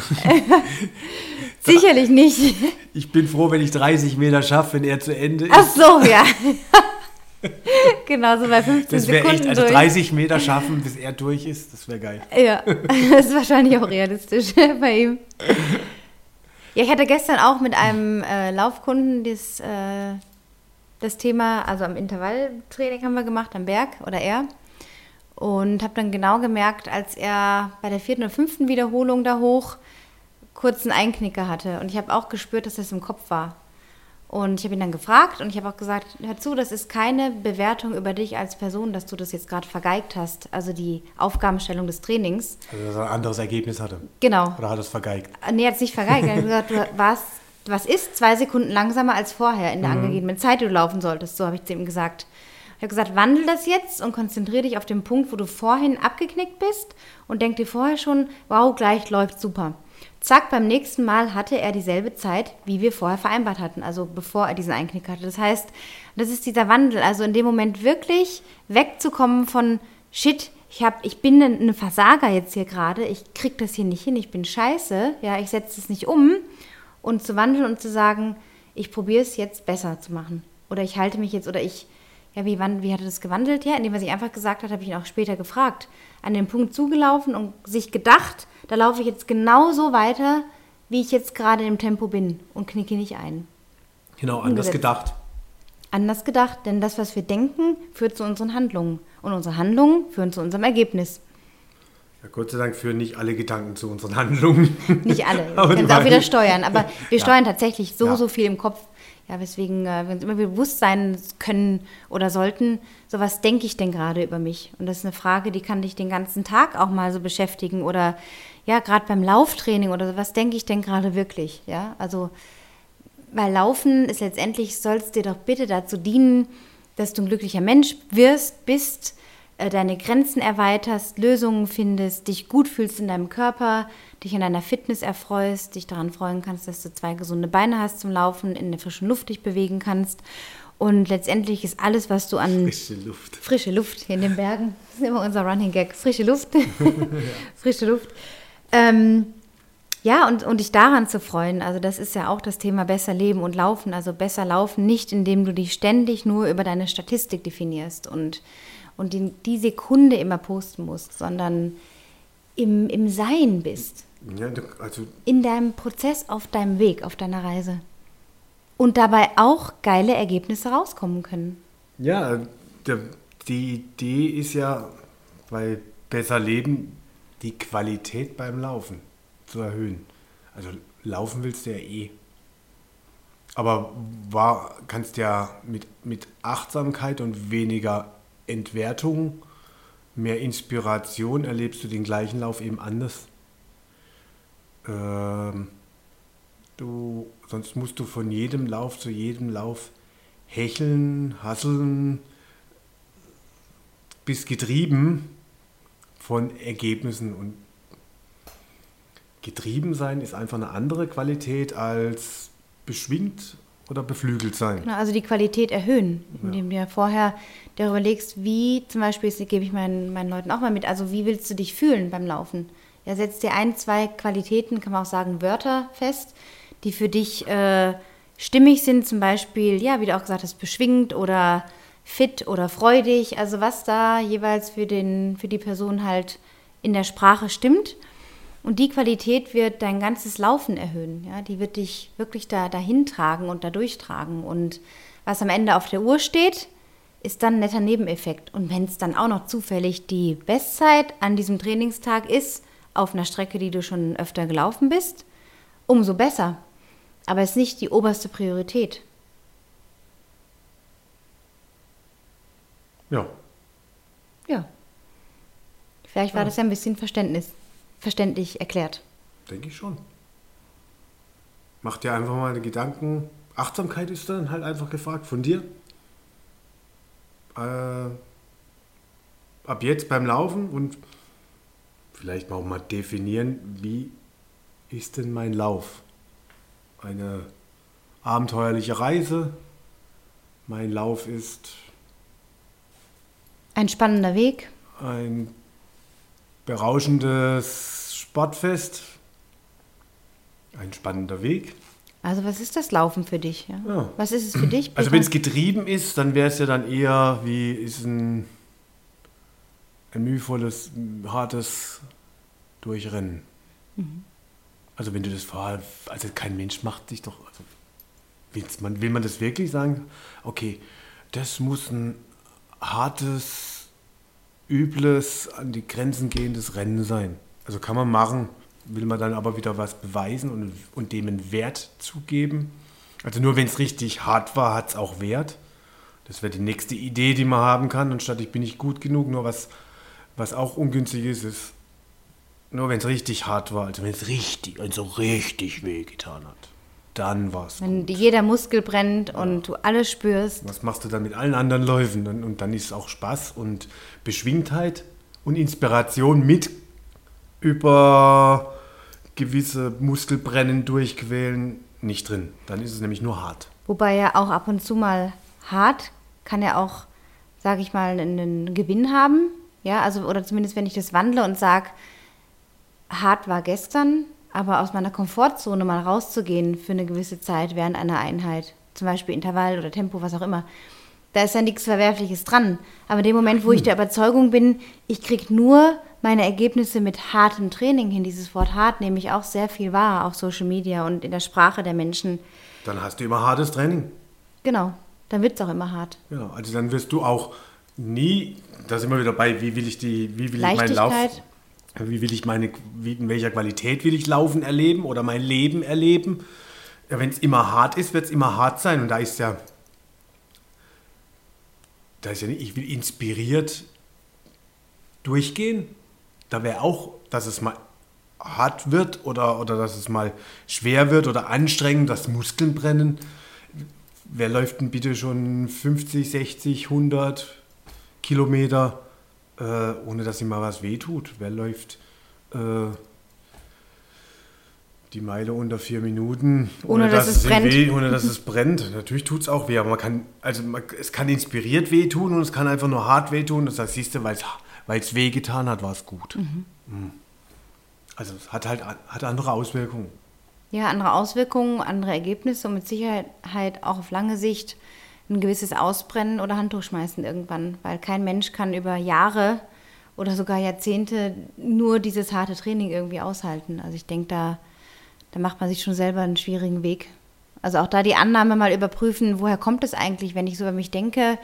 [SPEAKER 1] Sicherlich nicht.
[SPEAKER 2] Ich bin froh, wenn ich 30 Meter schaffe, wenn er zu Ende ist.
[SPEAKER 1] Ach so, ja. genau, so bei 15
[SPEAKER 2] das
[SPEAKER 1] Sekunden
[SPEAKER 2] echt, also 30 Meter schaffen, bis er durch ist, das wäre geil.
[SPEAKER 1] Ja, das ist wahrscheinlich auch realistisch bei ihm. Ja, ich hatte gestern auch mit einem äh, Laufkunden das, äh, das Thema, also am Intervalltraining haben wir gemacht, am Berg oder er. Und habe dann genau gemerkt, als er bei der vierten oder fünften Wiederholung da hoch kurz einen Einknicker hatte. Und ich habe auch gespürt, dass das im Kopf war. Und ich habe ihn dann gefragt und ich habe auch gesagt, hör zu, das ist keine Bewertung über dich als Person, dass du das jetzt gerade vergeigt hast, also die Aufgabenstellung des Trainings.
[SPEAKER 2] Also dass er ein anderes Ergebnis hatte.
[SPEAKER 1] Genau.
[SPEAKER 2] Oder hat er es vergeigt?
[SPEAKER 1] Nee, er hat es nicht vergeigt. Er hat gesagt, du warst was ist zwei Sekunden langsamer als vorher in der mhm. angegebenen Zeit, die du laufen solltest. So habe ich zu ihm gesagt. Ich habe gesagt, wandel das jetzt und konzentriere dich auf den Punkt, wo du vorhin abgeknickt bist und denk dir vorher schon, wow, gleich läuft super. Zack, beim nächsten Mal hatte er dieselbe Zeit, wie wir vorher vereinbart hatten, also bevor er diesen Einknick hatte. Das heißt, das ist dieser Wandel, also in dem Moment wirklich wegzukommen von Shit, ich, hab, ich bin eine Versager jetzt hier gerade, ich krieg das hier nicht hin, ich bin scheiße, ja, ich setze es nicht um und zu wandeln und zu sagen, ich probiere es jetzt besser zu machen. Oder ich halte mich jetzt, oder ich, ja, wie, wann, wie hat er das gewandelt? Ja, indem er sich einfach gesagt hat, habe ich ihn auch später gefragt, an den Punkt zugelaufen und sich gedacht, da laufe ich jetzt genauso weiter, wie ich jetzt gerade im Tempo bin und knicke nicht ein.
[SPEAKER 2] Genau, anders gedacht.
[SPEAKER 1] Anders gedacht, denn das, was wir denken, führt zu unseren Handlungen. Und unsere Handlungen führen zu unserem Ergebnis.
[SPEAKER 2] Ja, Gott sei Dank führen nicht alle Gedanken zu unseren Handlungen.
[SPEAKER 1] Nicht alle. Wir können es auch wieder steuern. Aber wir ja. steuern tatsächlich so, ja. so viel im Kopf. Ja, weswegen äh, wir uns immer bewusst sein können oder sollten, so was denke ich denn gerade über mich? Und das ist eine Frage, die kann dich den ganzen Tag auch mal so beschäftigen oder ja, gerade beim Lauftraining oder so, was denke ich denn gerade wirklich? Ja, also, weil Laufen ist letztendlich, soll es dir doch bitte dazu dienen, dass du ein glücklicher Mensch wirst, bist, äh, deine Grenzen erweiterst, Lösungen findest, dich gut fühlst in deinem Körper, dich in deiner Fitness erfreust, dich daran freuen kannst, dass du zwei gesunde Beine hast zum Laufen, in der frischen Luft dich bewegen kannst. Und letztendlich ist alles, was du an
[SPEAKER 2] frische Luft,
[SPEAKER 1] frische Luft in den Bergen, das ist immer unser Running Gag, frische Luft, frische Luft. Ähm, ja, und, und dich daran zu freuen, also das ist ja auch das Thema besser leben und laufen. Also besser laufen nicht, indem du dich ständig nur über deine Statistik definierst und und die, die Sekunde immer posten musst, sondern im, im Sein bist.
[SPEAKER 2] Ja, also
[SPEAKER 1] in deinem Prozess, auf deinem Weg, auf deiner Reise. Und dabei auch geile Ergebnisse rauskommen können.
[SPEAKER 2] Ja, der, die Idee ist ja bei Besser Leben die Qualität beim Laufen zu erhöhen. Also laufen willst du ja eh. Aber war, kannst ja mit, mit Achtsamkeit und weniger Entwertung, mehr Inspiration erlebst du den gleichen Lauf eben anders. Ähm, du, sonst musst du von jedem Lauf zu jedem Lauf hecheln, hasseln, bist getrieben von Ergebnissen und getrieben sein ist einfach eine andere Qualität als beschwingt oder beflügelt sein.
[SPEAKER 1] Genau, also die Qualität erhöhen, indem ja. du ja vorher darüber legst, wie zum Beispiel, das gebe ich meinen, meinen Leuten auch mal mit, also wie willst du dich fühlen beim Laufen? Ja, setzt dir ein, zwei Qualitäten, kann man auch sagen, Wörter fest, die für dich äh, stimmig sind, zum Beispiel, ja, wie du auch gesagt hast, beschwingt oder fit oder freudig, also was da jeweils für, den, für die Person halt in der Sprache stimmt. Und die Qualität wird dein ganzes Laufen erhöhen. Ja? Die wird dich wirklich da dahin tragen und da durchtragen. Und was am Ende auf der Uhr steht, ist dann ein netter Nebeneffekt. Und wenn es dann auch noch zufällig die Bestzeit an diesem Trainingstag ist, auf einer Strecke, die du schon öfter gelaufen bist, umso besser. Aber es ist nicht die oberste Priorität.
[SPEAKER 2] Ja.
[SPEAKER 1] Ja. Vielleicht war ja. das ja ein bisschen Verständnis verständlich erklärt.
[SPEAKER 2] Denke ich schon. Mach dir einfach mal Gedanken. Achtsamkeit ist dann halt einfach gefragt von dir. Äh, ab jetzt beim Laufen und vielleicht auch mal definieren, wie ist denn mein Lauf? Eine abenteuerliche Reise. Mein Lauf ist
[SPEAKER 1] ein spannender Weg.
[SPEAKER 2] Ein berauschendes Sportfest. Ein spannender Weg.
[SPEAKER 1] Also was ist das Laufen für dich? Ja? ja. Was ist es für dich?
[SPEAKER 2] Peter? Also wenn es getrieben ist, dann wäre es ja dann eher wie ist ein, ein mühevolles, hartes Durchrennen. Mhm. Also wenn du das vorher, also kein Mensch macht sich doch, also man, will man das wirklich sagen? Okay, das muss ein hartes übles, an die Grenzen gehendes Rennen sein. Also kann man machen, will man dann aber wieder was beweisen und, und dem einen Wert zugeben. Also nur wenn es richtig hart war, hat es auch Wert. Das wäre die nächste Idee, die man haben kann. Anstatt ich bin nicht gut genug, nur was, was auch ungünstig ist, ist, nur wenn es richtig hart war, also wenn es richtig, also richtig wehgetan hat. Dann war's.
[SPEAKER 1] Wenn
[SPEAKER 2] gut.
[SPEAKER 1] jeder Muskel brennt und du alles spürst.
[SPEAKER 2] Was machst du dann mit allen anderen Läufen? Und, und dann ist auch Spaß und Beschwingtheit und Inspiration mit über gewisse Muskelbrennen durchquälen nicht drin. Dann ist es nämlich nur hart.
[SPEAKER 1] Wobei ja auch ab und zu mal hart kann ja auch, sage ich mal, einen Gewinn haben. Ja, also, oder zumindest wenn ich das wandle und sage, hart war gestern, aber aus meiner Komfortzone mal rauszugehen für eine gewisse Zeit während einer Einheit, zum Beispiel Intervall oder Tempo, was auch immer, da ist ja nichts Verwerfliches dran. Aber in dem Moment, wo ich der Überzeugung bin, ich kriege nur meine Ergebnisse mit hartem Training hin, dieses Wort hart nehme ich auch sehr viel wahr auf Social Media und in der Sprache der Menschen.
[SPEAKER 2] Dann hast du immer hartes Training.
[SPEAKER 1] Genau, dann wird es auch immer hart.
[SPEAKER 2] Genau, also dann wirst du auch nie, da sind wir wieder bei, wie will ich die, wie will ich meinen Lauf. Wie will ich meine, wie, in welcher Qualität will ich Laufen erleben oder mein Leben erleben. Ja, Wenn es immer hart ist, wird es immer hart sein und da ist ja, da ist ja nicht, ich will inspiriert durchgehen. Da wäre auch, dass es mal hart wird oder, oder dass es mal schwer wird oder anstrengend, dass Muskeln brennen. Wer läuft denn bitte schon 50, 60, 100 Kilometer, äh, ohne dass ihm mal was wehtut? Wer läuft äh, die Meile unter vier Minuten,
[SPEAKER 1] Ohne, dass es
[SPEAKER 2] ihm
[SPEAKER 1] brennt.
[SPEAKER 2] Weh, ohne dass es brennt? Natürlich tut es auch weh, aber man kann, also man, es kann inspiriert wehtun und es kann einfach nur hart wehtun. Das heißt, siehst du, weil es weh getan hat, war es gut. Mhm. Also es hat halt hat andere Auswirkungen.
[SPEAKER 1] Ja, andere Auswirkungen, andere Ergebnisse und mit Sicherheit auch auf lange Sicht ein gewisses Ausbrennen oder Handtuch schmeißen irgendwann, weil kein Mensch kann über Jahre oder sogar Jahrzehnte nur dieses harte Training irgendwie aushalten. Also ich denke, da, da macht man sich schon selber einen schwierigen Weg. Also auch da die Annahme mal überprüfen, woher kommt es eigentlich, wenn ich so über mich denke,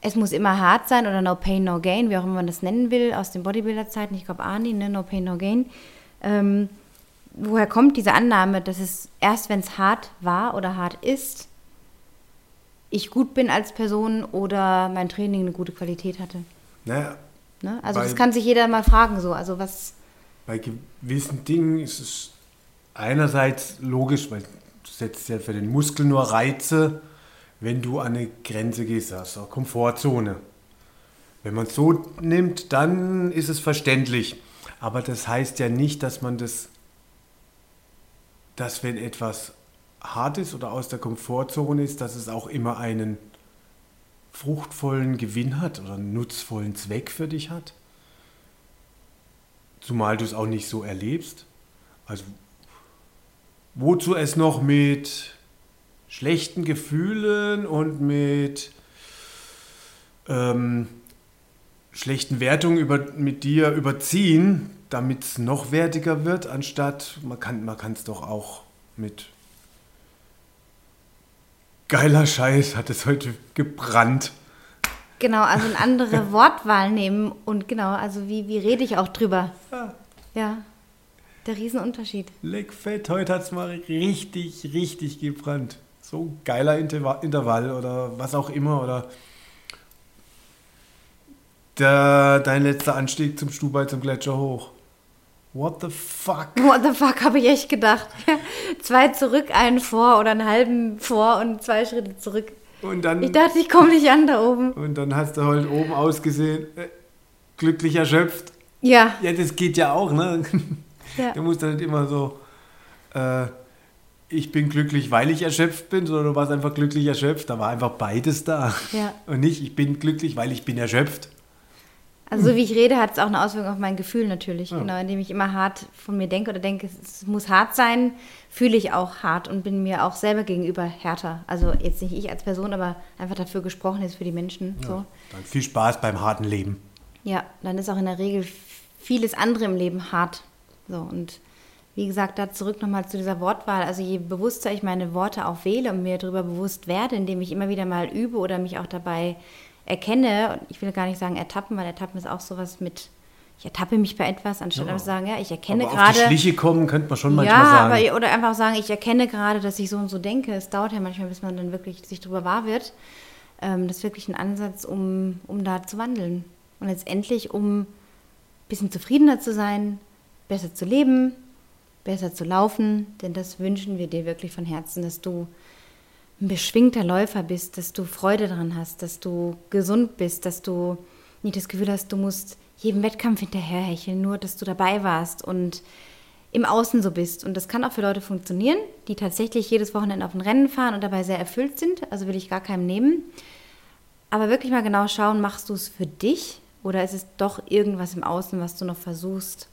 [SPEAKER 1] es muss immer hart sein oder no pain, no gain, wie auch immer man das nennen will, aus den Bodybuilder-Zeiten, ich glaube Arni, ne? no pain, no gain. Ähm, woher kommt diese Annahme, dass es erst, wenn es hart war oder hart ist, ich gut bin als Person oder mein Training eine gute Qualität hatte?
[SPEAKER 2] Naja,
[SPEAKER 1] Ne? Also das kann sich jeder mal fragen so. Also was,
[SPEAKER 2] bei gewissen Dingen ist es einerseits logisch, weil du setzt ja für den Muskel nur Reize, wenn du an eine Grenze gehst, auch Komfortzone. Wenn man es so nimmt, dann ist es verständlich. Aber das heißt ja nicht, dass man das, dass wenn etwas hart ist oder aus der Komfortzone ist, dass es auch immer einen fruchtvollen Gewinn hat oder einen nutzvollen Zweck für dich hat. Zumal du es auch nicht so erlebst. Also wozu es noch mit schlechten Gefühlen und mit ähm, schlechten Wertungen über, mit dir überziehen, damit es noch wertiger wird, anstatt man kann es doch auch mit geiler Scheiß hat es heute gebrannt.
[SPEAKER 1] genau, also eine andere Wortwahl nehmen und genau, also wie, wie rede ich auch drüber?
[SPEAKER 2] Ja.
[SPEAKER 1] Ja, der Riesenunterschied.
[SPEAKER 2] Leckfett, heute hat es mal richtig, richtig gebrannt. So geiler Interva Intervall oder was auch immer. Oder der, dein letzter Anstieg zum Stubai zum Gletscher hoch. What the fuck?
[SPEAKER 1] What the fuck, habe ich echt gedacht. zwei zurück, einen vor oder einen halben vor und zwei Schritte zurück.
[SPEAKER 2] Und dann,
[SPEAKER 1] Ich dachte, ich komme nicht an da oben.
[SPEAKER 2] und dann hast du halt oben ausgesehen, äh, glücklich erschöpft.
[SPEAKER 1] Ja,
[SPEAKER 2] Ja, das geht ja auch, ne?
[SPEAKER 1] Ja.
[SPEAKER 2] Du musst dann nicht immer so, äh, ich bin glücklich, weil ich erschöpft bin, sondern du warst einfach glücklich erschöpft. Da war einfach beides da.
[SPEAKER 1] Ja.
[SPEAKER 2] Und nicht, ich bin glücklich, weil ich bin erschöpft.
[SPEAKER 1] Also so wie ich rede, hat es auch eine Auswirkung auf mein Gefühl natürlich.
[SPEAKER 2] Ja.
[SPEAKER 1] Genau, indem ich immer hart von mir denke oder denke, es, muss hart sein, fühle ich auch hart und bin mir auch selber gegenüber härter. Also jetzt nicht ich als Person, aber einfach dafür gesprochen ist für die Menschen. So.
[SPEAKER 2] Dann viel Spaß beim harten Leben.
[SPEAKER 1] Ja, dann ist auch in der Regel vieles andere im Leben hart. So, und wie gesagt, da zurück nochmal zu dieser Wortwahl. Also je bewusster ich meine Worte auch wähle und mir darüber bewusst werde, indem ich immer wieder mal übe oder mich auch dabei erkenne, und ich will gar nicht sagen ertappen, weil ertappen ist auch sowas mit, ich ertappe mich bei etwas, anstatt
[SPEAKER 2] Ja.
[SPEAKER 1] zu sagen, ja, ich erkenne
[SPEAKER 2] Aber auf die
[SPEAKER 1] gerade.
[SPEAKER 2] Schliche kommen könnte man schon manchmal
[SPEAKER 1] Ja,
[SPEAKER 2] sagen.
[SPEAKER 1] aber oder einfach sagen, ich erkenne gerade, dass ich so und so denke. Es dauert ja manchmal, bis man dann wirklich sich darüber wahr wird. Ähm, das ist wirklich ein Ansatz, um, um da zu wandeln. Und letztendlich, um ein bisschen zufriedener zu sein, besser zu leben, besser zu laufen, denn das wünschen wir dir wirklich von Herzen, dass du ein beschwingter Läufer bist, dass du Freude daran hast, dass du gesund bist, dass du nicht das Gefühl hast, du musst jedem Wettkampf hinterherhecheln, nur dass du dabei warst und im Außen so bist. Und das kann auch für Leute funktionieren, die tatsächlich jedes Wochenende auf ein Rennen fahren und dabei sehr erfüllt sind. Also will ich gar keinem nehmen. Aber wirklich mal genau schauen, machst du es für dich oder ist es doch irgendwas im Außen, was du noch versuchst,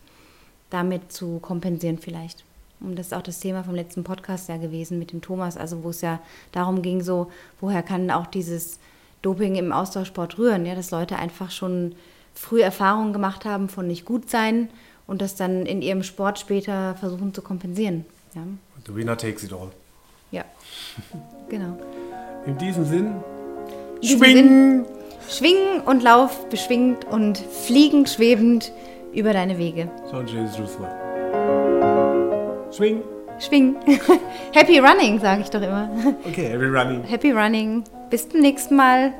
[SPEAKER 1] damit zu kompensieren vielleicht? Und das ist auch das Thema vom letzten Podcast ja gewesen mit dem Thomas, also wo es ja darum ging, so, woher kann auch dieses Doping im Austauschsport rühren, ja, dass Leute einfach schon früh Erfahrungen gemacht haben von nicht gut sein und das dann in ihrem Sport später versuchen zu kompensieren. Ja.
[SPEAKER 2] The winner takes it all.
[SPEAKER 1] Ja, genau.
[SPEAKER 2] In diesem Sinn,
[SPEAKER 1] In diesem
[SPEAKER 2] schwingen!
[SPEAKER 1] Sinn, schwingen und lauf beschwingt und fliegend, schwebend über deine Wege.
[SPEAKER 2] So ein schönes Schlusswort. Schwing!
[SPEAKER 1] Schwingen. Happy Running, sage ich doch immer.
[SPEAKER 2] Okay, every running.
[SPEAKER 1] Happy Running. Bis zum nächsten Mal.